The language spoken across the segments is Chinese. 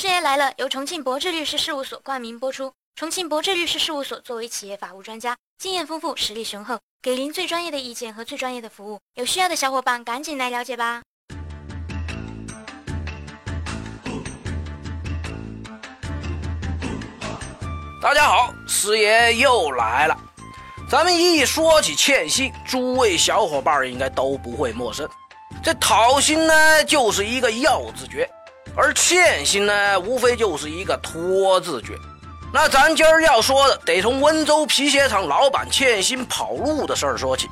师爷来了，由重庆博智律师事务所冠名播出。重庆博智律师事务所作为企业法务专家，经验丰富，实力雄厚，给您最专业的意见和最专业的服务。有需要的小伙伴赶紧来了解吧。大家好，师爷又来了。咱们一说起欠薪，诸位小伙伴应该都不会陌生。这讨薪呢，就是一个要字诀。而欠薪呢，无非就是一个拖字诀。那咱今儿要说的，得从温州皮鞋厂老板欠薪跑路的事儿说起。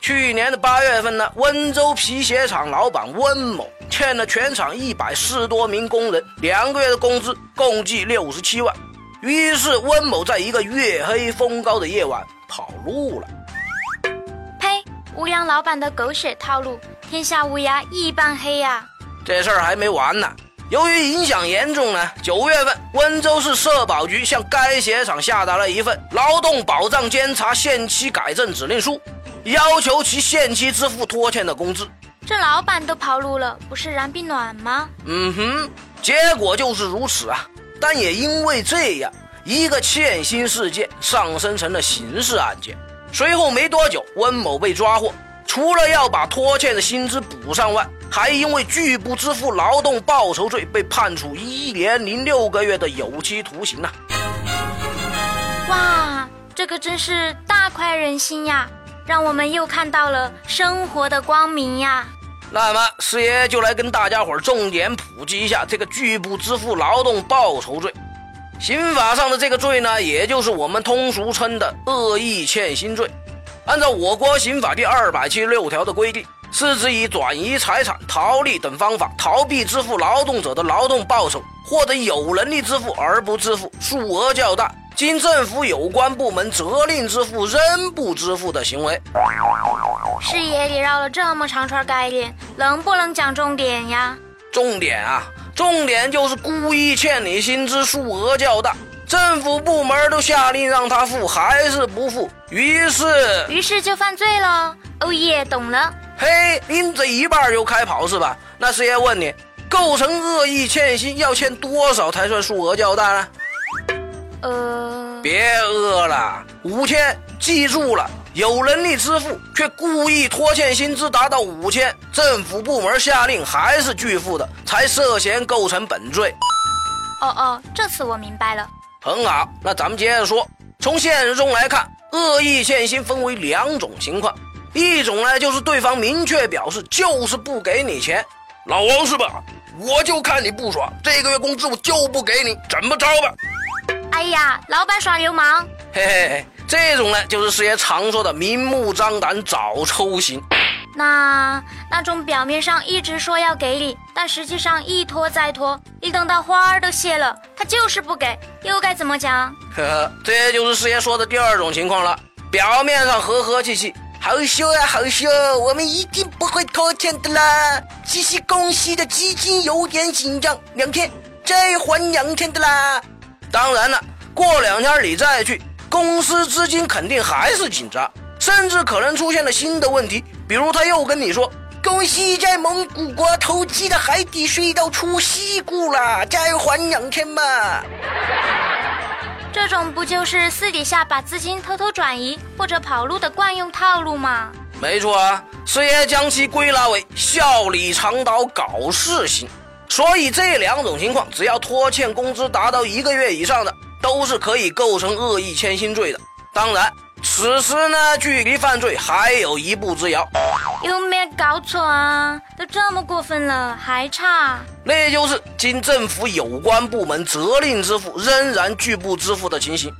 去年的八月份呢，温州皮鞋厂老板温某欠了全厂一百四十多名工人两个月的工资，共计六十七万。于是温某在一个月黑风高的夜晚跑路了。呸！无良老板的狗血套路，天下乌鸦一般黑呀！这事儿还没完呢。由于影响严重呢，九月份温州市社保局向该鞋厂下达了一份劳动保障监察限期改正指令书，要求其限期支付拖欠的工资。这老板都跑路了，不是燃并卵吗？嗯哼，结果就是如此啊！但也因为这样，一个欠薪事件上升成了刑事案件。随后没多久，温某被抓获，除了要把拖欠的薪资补上外，还因为拒不支付劳动报酬罪，被判处一年零六个月的有期徒刑呐！哇，这个真是大快人心呀，让我们又看到了生活的光明呀！那么，师爷就来跟大家伙儿重点普及一下这个拒不支付劳动报酬罪。刑法上的这个罪呢，也就是我们通俗称的恶意欠薪罪。按照我国刑法第二百七十六条的规定。是指以转移财产、逃利等方法逃避支付劳动者的劳动报酬，或者有能力支付而不支付，数额较大，经政府有关部门责令支付仍不支付的行为。视野里绕了这么长串概念，能不能讲重点呀？重点啊，重点就是故意欠你薪资，数额较大，政府部门都下令让他付，还是不付，于是，于是就犯罪了。哦耶，懂了。嘿，您这一半就开跑是吧？那师爷问你，构成恶意欠薪要欠多少才算数额较大呢？呃，别饿了，五千，记住了，有能力支付却故意拖欠薪资达到五千，政府部门下令还是拒付的，才涉嫌构成本罪。哦哦，这次我明白了。很好，那咱们接着说，从现实中来看，恶意欠薪分为两种情况。一种呢，就是对方明确表示就是不给你钱，老王是吧？我就看你不爽，这个月工资我就不给你，怎么着吧？哎呀，老板耍流氓！嘿嘿嘿，这种呢，就是师爷常说的明目张胆找抽型。那那种表面上一直说要给你，但实际上一拖再拖，你等到花儿都谢了，他就是不给，又该怎么讲？呵呵，这就是师爷说的第二种情况了，表面上和和气气。好羞啊，好羞！我们一定不会拖欠的啦。其实公司的资金有点紧张，两天再还两天的啦。当然了，过两天你再去，公司资金肯定还是紧张，甚至可能出现了新的问题，比如他又跟你说：“公司在蒙古国投机的海底隧道出事故了，再还两天嘛。”这种不就是私底下把资金偷偷转移或者跑路的惯用套路吗？没错啊，师爷将其归纳为笑里藏刀搞事型。所以这两种情况，只要拖欠工资达到一个月以上的，都是可以构成恶意欠薪罪的。当然。此时呢，距离犯罪还有一步之遥。有没有搞错啊？都这么过分了，还差？那就是经政府有关部门责令支付，仍然拒不支付的情形。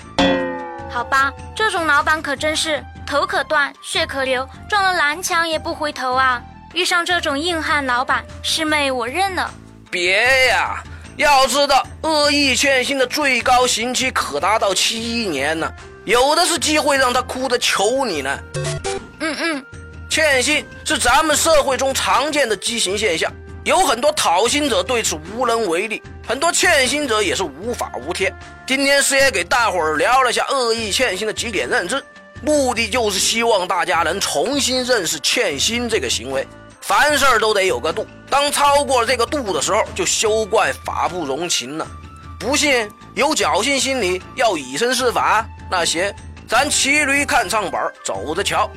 好吧，这种老板可真是头可断，血可流，撞了南墙也不回头啊！遇上这种硬汉老板，师妹我认了。别呀，要知道恶意欠薪的最高刑期可达到七年呢。有的是机会让他哭着求你呢。嗯嗯，欠薪是咱们社会中常见的畸形现象，有很多讨薪者对此无能为力，很多欠薪者也是无法无天。今天师爷给大伙儿聊了下恶意欠薪的几点认知，目的就是希望大家能重新认识欠薪这个行为，凡事都得有个度，当超过这个度的时候，就休怪法不容情了。不信有侥幸心理要以身试法，那行，咱骑驴看唱本，走着瞧。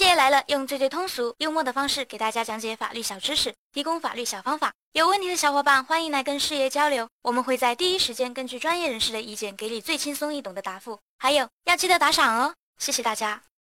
事业来了，用最最通俗、幽默的方式给大家讲解法律小知识，提供法律小方法。有问题的小伙伴欢迎来跟师爷交流，我们会在第一时间根据专业人士的意见，给你最轻松易懂的答复。还有要记得打赏哦，谢谢大家。